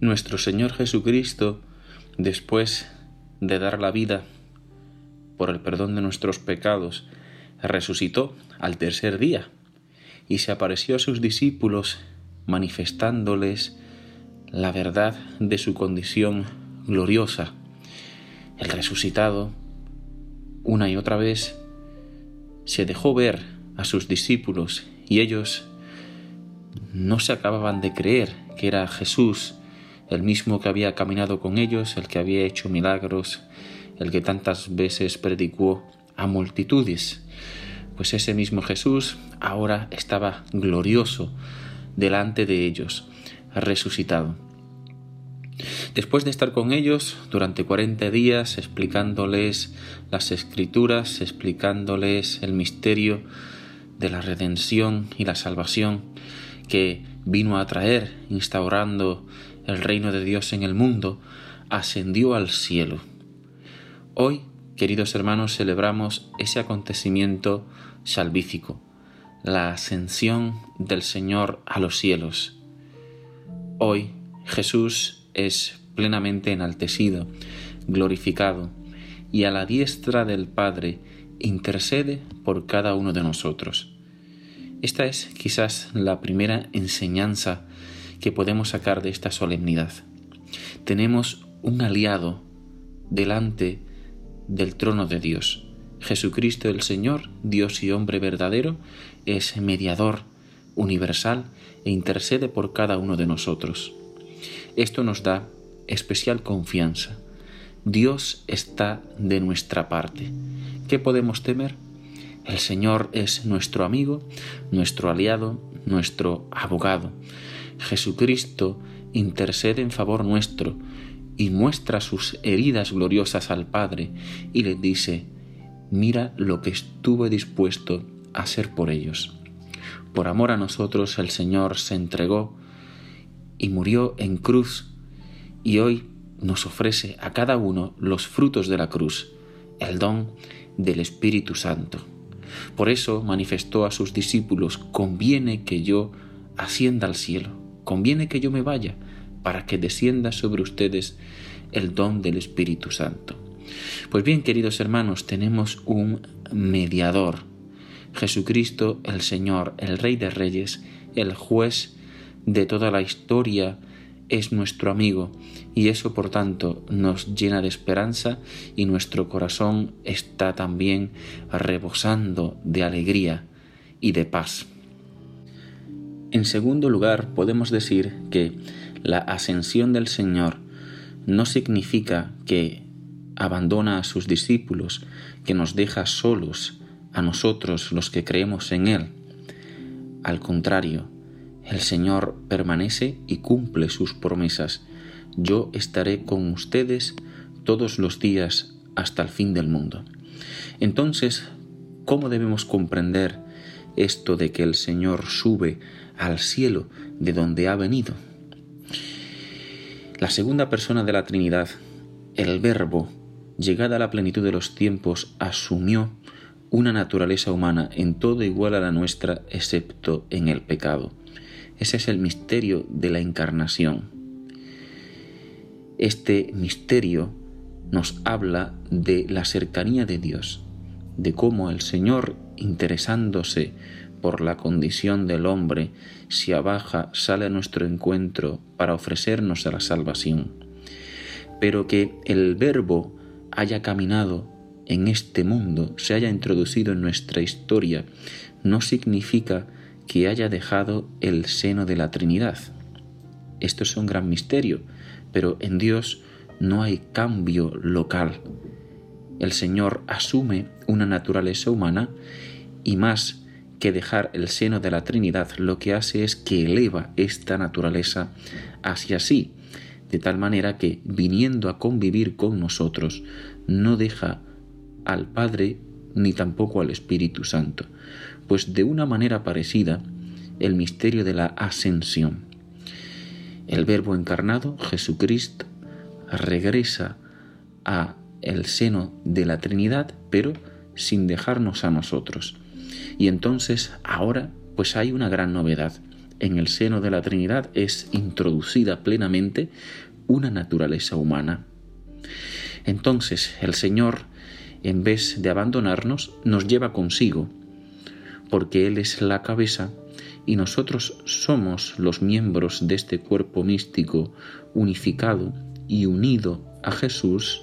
Nuestro Señor Jesucristo, después de dar la vida por el perdón de nuestros pecados, resucitó al tercer día y se apareció a sus discípulos manifestándoles la verdad de su condición gloriosa. El resucitado, una y otra vez, se dejó ver a sus discípulos y ellos no se acababan de creer que era Jesús, el mismo que había caminado con ellos, el que había hecho milagros, el que tantas veces predicó a multitudes. Pues ese mismo Jesús ahora estaba glorioso delante de ellos, resucitado. Después de estar con ellos durante cuarenta días explicándoles las escrituras, explicándoles el misterio de la redención y la salvación que vino a traer, instaurando el reino de Dios en el mundo, ascendió al cielo. Hoy, queridos hermanos, celebramos ese acontecimiento salvífico, la ascensión del Señor a los cielos. Hoy Jesús es plenamente enaltecido, glorificado, y a la diestra del Padre intercede por cada uno de nosotros. Esta es quizás la primera enseñanza que podemos sacar de esta solemnidad. Tenemos un aliado delante del trono de Dios. Jesucristo el Señor, Dios y hombre verdadero, es mediador universal e intercede por cada uno de nosotros. Esto nos da especial confianza. Dios está de nuestra parte. ¿Qué podemos temer? El Señor es nuestro amigo, nuestro aliado, nuestro abogado. Jesucristo intercede en favor nuestro y muestra sus heridas gloriosas al Padre y le dice, mira lo que estuve dispuesto a hacer por ellos. Por amor a nosotros el Señor se entregó y murió en cruz y hoy nos ofrece a cada uno los frutos de la cruz, el don del Espíritu Santo. Por eso manifestó a sus discípulos, conviene que yo ascienda al cielo, conviene que yo me vaya, para que descienda sobre ustedes el don del Espíritu Santo. Pues bien, queridos hermanos, tenemos un mediador, Jesucristo el Señor, el Rey de Reyes, el juez de toda la historia, es nuestro amigo y eso por tanto nos llena de esperanza y nuestro corazón está también rebosando de alegría y de paz. En segundo lugar, podemos decir que la ascensión del Señor no significa que abandona a sus discípulos, que nos deja solos a nosotros los que creemos en Él. Al contrario, el Señor permanece y cumple sus promesas. Yo estaré con ustedes todos los días hasta el fin del mundo. Entonces, ¿cómo debemos comprender esto de que el Señor sube al cielo de donde ha venido? La segunda persona de la Trinidad, el Verbo, llegada a la plenitud de los tiempos, asumió una naturaleza humana en todo igual a la nuestra, excepto en el pecado. Ese es el misterio de la encarnación. Este misterio nos habla de la cercanía de Dios, de cómo el Señor, interesándose por la condición del hombre, se abaja, sale a nuestro encuentro para ofrecernos a la salvación. Pero que el Verbo haya caminado en este mundo, se haya introducido en nuestra historia, no significa que haya dejado el seno de la Trinidad. Esto es un gran misterio, pero en Dios no hay cambio local. El Señor asume una naturaleza humana y más que dejar el seno de la Trinidad, lo que hace es que eleva esta naturaleza hacia sí, de tal manera que, viniendo a convivir con nosotros, no deja al Padre ni tampoco al Espíritu Santo, pues de una manera parecida el misterio de la ascensión. El Verbo encarnado, Jesucristo, regresa a el seno de la Trinidad, pero sin dejarnos a nosotros. Y entonces ahora pues hay una gran novedad. en el seno de la Trinidad es introducida plenamente una naturaleza humana. Entonces el Señor, en vez de abandonarnos, nos lleva consigo, porque Él es la cabeza y nosotros somos los miembros de este cuerpo místico unificado y unido a Jesús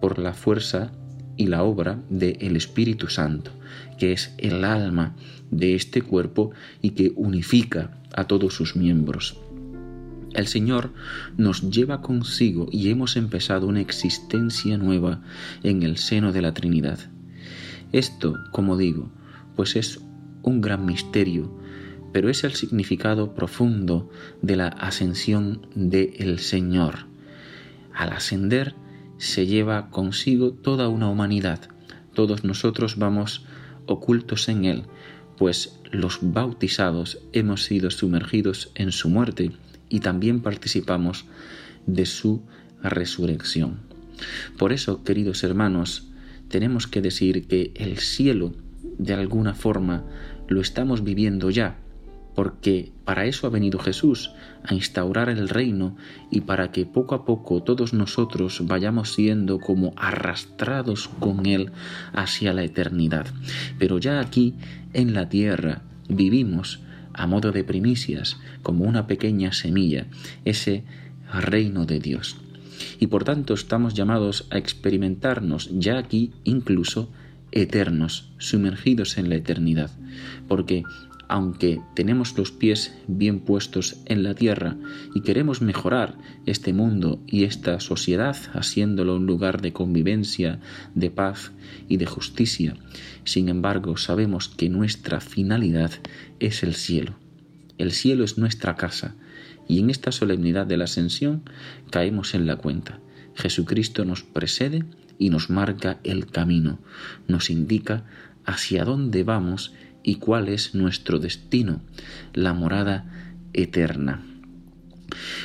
por la fuerza y la obra del Espíritu Santo, que es el alma de este cuerpo y que unifica a todos sus miembros. El Señor nos lleva consigo y hemos empezado una existencia nueva en el seno de la Trinidad. Esto, como digo, pues es un gran misterio, pero es el significado profundo de la ascensión del el Señor. Al ascender se lleva consigo toda una humanidad. Todos nosotros vamos ocultos en Él, pues los bautizados hemos sido sumergidos en su muerte y también participamos de su resurrección. Por eso, queridos hermanos, tenemos que decir que el cielo, de alguna forma, lo estamos viviendo ya, porque para eso ha venido Jesús, a instaurar el reino y para que poco a poco todos nosotros vayamos siendo como arrastrados con Él hacia la eternidad. Pero ya aquí, en la tierra, vivimos a modo de primicias, como una pequeña semilla, ese reino de Dios. Y por tanto estamos llamados a experimentarnos ya aquí incluso eternos, sumergidos en la eternidad, porque aunque tenemos los pies bien puestos en la tierra y queremos mejorar este mundo y esta sociedad, haciéndolo un lugar de convivencia, de paz y de justicia, sin embargo sabemos que nuestra finalidad es el cielo. El cielo es nuestra casa y en esta solemnidad de la ascensión caemos en la cuenta. Jesucristo nos precede y nos marca el camino, nos indica hacia dónde vamos y cuál es nuestro destino, la morada eterna.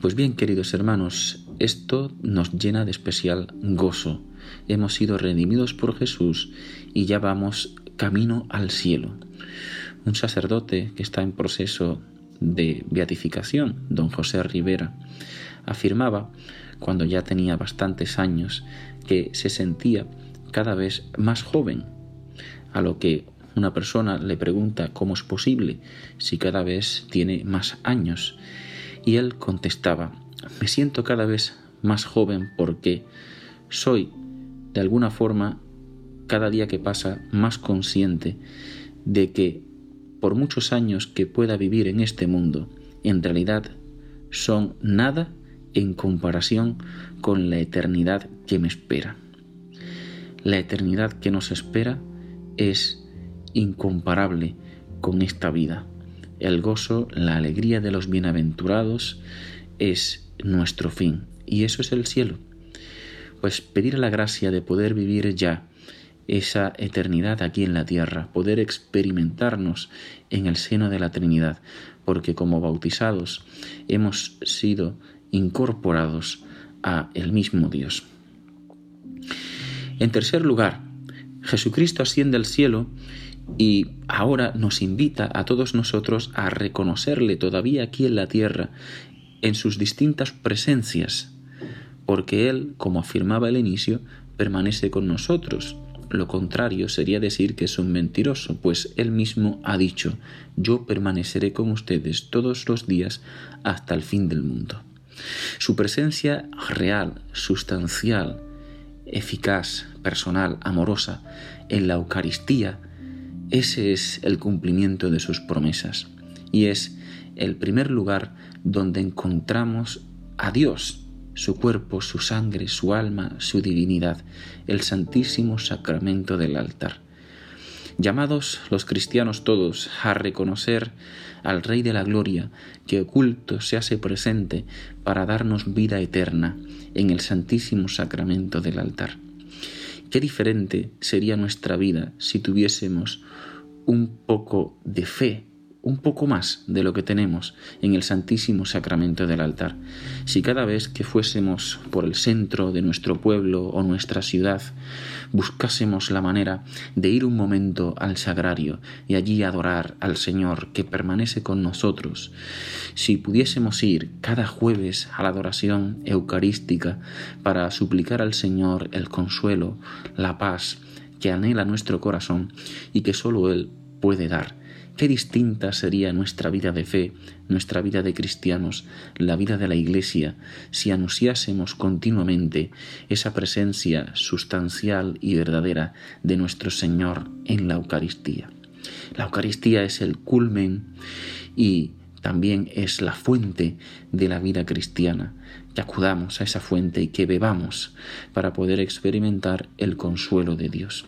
Pues bien, queridos hermanos, esto nos llena de especial gozo. Hemos sido redimidos por Jesús y ya vamos camino al cielo. Un sacerdote que está en proceso de beatificación, don José Rivera, afirmaba, cuando ya tenía bastantes años, que se sentía cada vez más joven, a lo que una persona le pregunta cómo es posible si cada vez tiene más años. Y él contestaba, me siento cada vez más joven porque soy, de alguna forma, cada día que pasa más consciente de que por muchos años que pueda vivir en este mundo, en realidad son nada en comparación con la eternidad que me espera. La eternidad que nos espera es incomparable con esta vida. El gozo, la alegría de los bienaventurados es nuestro fin y eso es el cielo. Pues pedir la gracia de poder vivir ya esa eternidad aquí en la tierra, poder experimentarnos en el seno de la Trinidad, porque como bautizados hemos sido incorporados a el mismo Dios. En tercer lugar, Jesucristo asciende al cielo y ahora nos invita a todos nosotros a reconocerle todavía aquí en la tierra en sus distintas presencias, porque Él, como afirmaba el inicio, permanece con nosotros. Lo contrario sería decir que es un mentiroso, pues Él mismo ha dicho, yo permaneceré con ustedes todos los días hasta el fin del mundo. Su presencia real, sustancial, eficaz, personal, amorosa, en la Eucaristía, ese es el cumplimiento de sus promesas y es el primer lugar donde encontramos a Dios, su cuerpo, su sangre, su alma, su divinidad, el santísimo sacramento del altar. Llamados los cristianos todos a reconocer al Rey de la Gloria, que oculto se hace presente para darnos vida eterna en el santísimo sacramento del altar. Qué diferente sería nuestra vida si tuviésemos un poco de fe un poco más de lo que tenemos en el Santísimo Sacramento del altar. Si cada vez que fuésemos por el centro de nuestro pueblo o nuestra ciudad buscásemos la manera de ir un momento al sagrario y allí adorar al Señor que permanece con nosotros, si pudiésemos ir cada jueves a la adoración eucarística para suplicar al Señor el consuelo, la paz que anhela nuestro corazón y que sólo Él puede dar, Qué distinta sería nuestra vida de fe, nuestra vida de cristianos, la vida de la Iglesia, si anunciásemos continuamente esa presencia sustancial y verdadera de nuestro Señor en la Eucaristía. La Eucaristía es el culmen y también es la fuente de la vida cristiana, que acudamos a esa fuente y que bebamos para poder experimentar el consuelo de Dios.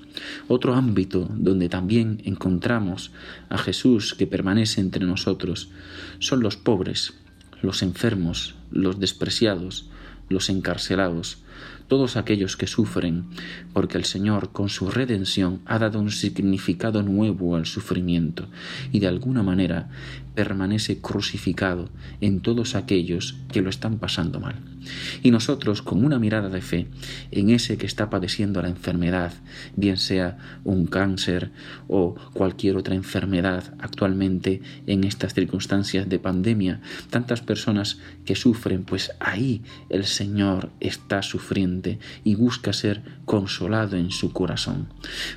Otro ámbito donde también encontramos a Jesús que permanece entre nosotros son los pobres, los enfermos, los despreciados, los encarcelados, todos aquellos que sufren, porque el Señor con su redención ha dado un significado nuevo al sufrimiento y de alguna manera permanece crucificado en todos aquellos que lo están pasando mal. Y nosotros, con una mirada de fe en ese que está padeciendo la enfermedad, bien sea un cáncer o cualquier otra enfermedad actualmente en estas circunstancias de pandemia, tantas personas que sufren, pues ahí el Señor está sufriente y busca ser consolado en su corazón.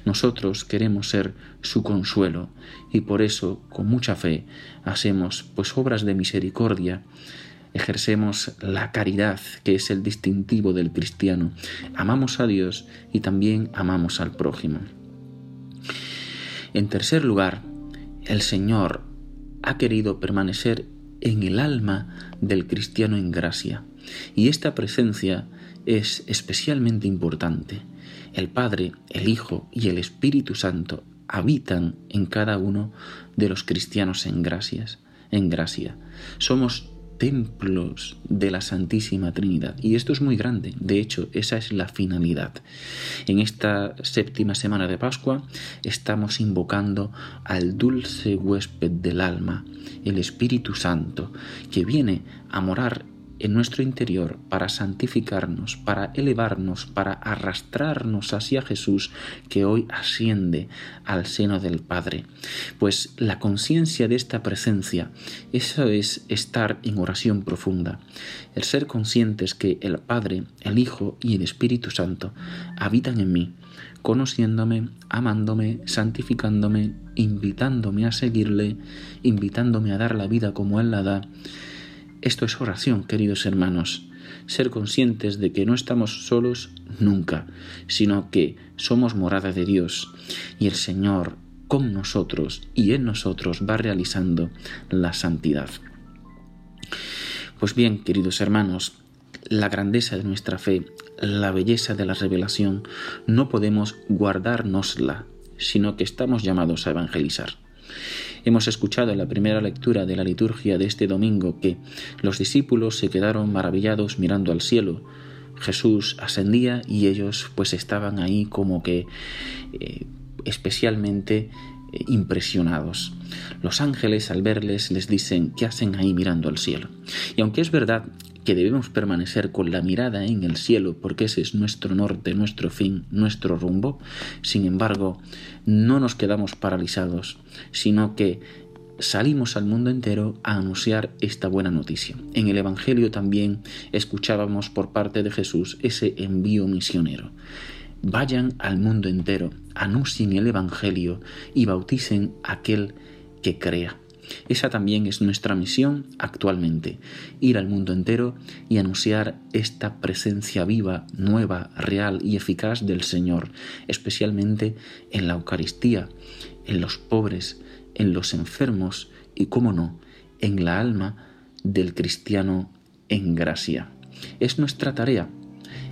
Nosotros queremos ser su consuelo y por eso, con mucha fe, hacemos pues obras de misericordia, ejercemos la caridad, que es el distintivo del cristiano. Amamos a Dios y también amamos al prójimo. En tercer lugar, el Señor ha querido permanecer en el alma del cristiano en gracia. Y esta presencia es especialmente importante. El Padre, el Hijo y el Espíritu Santo habitan en cada uno de los cristianos en gracias, en gracia. Somos templos de la Santísima Trinidad. Y esto es muy grande. De hecho, esa es la finalidad. En esta séptima semana de Pascua estamos invocando al dulce huésped del alma, el Espíritu Santo, que viene a morar en nuestro interior para santificarnos, para elevarnos, para arrastrarnos hacia Jesús que hoy asciende al seno del Padre. Pues la conciencia de esta presencia, eso es estar en oración profunda, el ser conscientes que el Padre, el Hijo y el Espíritu Santo habitan en mí, conociéndome, amándome, santificándome, invitándome a seguirle, invitándome a dar la vida como Él la da, esto es oración, queridos hermanos. Ser conscientes de que no estamos solos nunca, sino que somos morada de Dios y el Señor con nosotros y en nosotros va realizando la santidad. Pues bien, queridos hermanos, la grandeza de nuestra fe, la belleza de la revelación, no podemos guardárnosla, sino que estamos llamados a evangelizar. Hemos escuchado en la primera lectura de la liturgia de este domingo que los discípulos se quedaron maravillados mirando al cielo. Jesús ascendía y ellos pues estaban ahí como que eh, especialmente eh, impresionados. Los ángeles al verles les dicen, ¿qué hacen ahí mirando al cielo? Y aunque es verdad que debemos permanecer con la mirada en el cielo porque ese es nuestro norte, nuestro fin, nuestro rumbo. Sin embargo, no nos quedamos paralizados, sino que salimos al mundo entero a anunciar esta buena noticia. En el Evangelio también escuchábamos por parte de Jesús ese envío misionero. Vayan al mundo entero, anuncien el Evangelio y bauticen a aquel que crea. Esa también es nuestra misión actualmente, ir al mundo entero y anunciar esta presencia viva, nueva, real y eficaz del Señor, especialmente en la Eucaristía, en los pobres, en los enfermos y, cómo no, en la alma del cristiano en gracia. Es nuestra tarea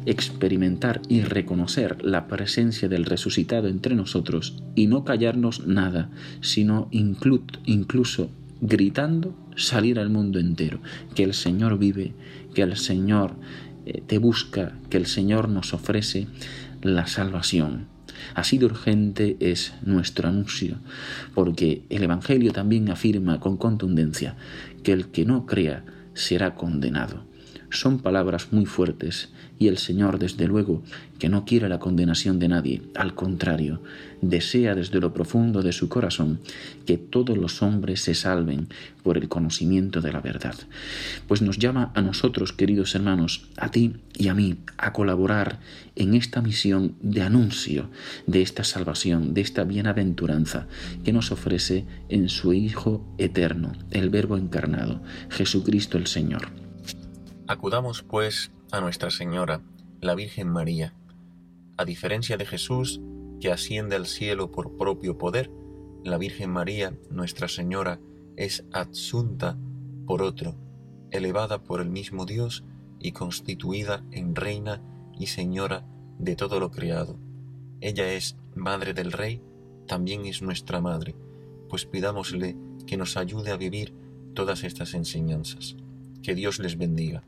experimentar y reconocer la presencia del resucitado entre nosotros y no callarnos nada, sino incluso gritando salir al mundo entero, que el Señor vive, que el Señor eh, te busca, que el Señor nos ofrece la salvación. Así de urgente es nuestro anuncio, porque el Evangelio también afirma con contundencia que el que no crea será condenado. Son palabras muy fuertes y el Señor, desde luego, que no quiere la condenación de nadie, al contrario, desea desde lo profundo de su corazón que todos los hombres se salven por el conocimiento de la verdad. Pues nos llama a nosotros, queridos hermanos, a ti y a mí, a colaborar en esta misión de anuncio de esta salvación, de esta bienaventuranza que nos ofrece en su Hijo eterno, el Verbo encarnado, Jesucristo el Señor. Acudamos, pues, a Nuestra Señora, la Virgen María. A diferencia de Jesús, que asciende al cielo por propio poder, la Virgen María, Nuestra Señora, es adsunta por otro, elevada por el mismo Dios y constituida en reina y señora de todo lo creado. Ella es Madre del Rey, también es nuestra Madre, pues pidámosle que nos ayude a vivir todas estas enseñanzas. Que Dios les bendiga.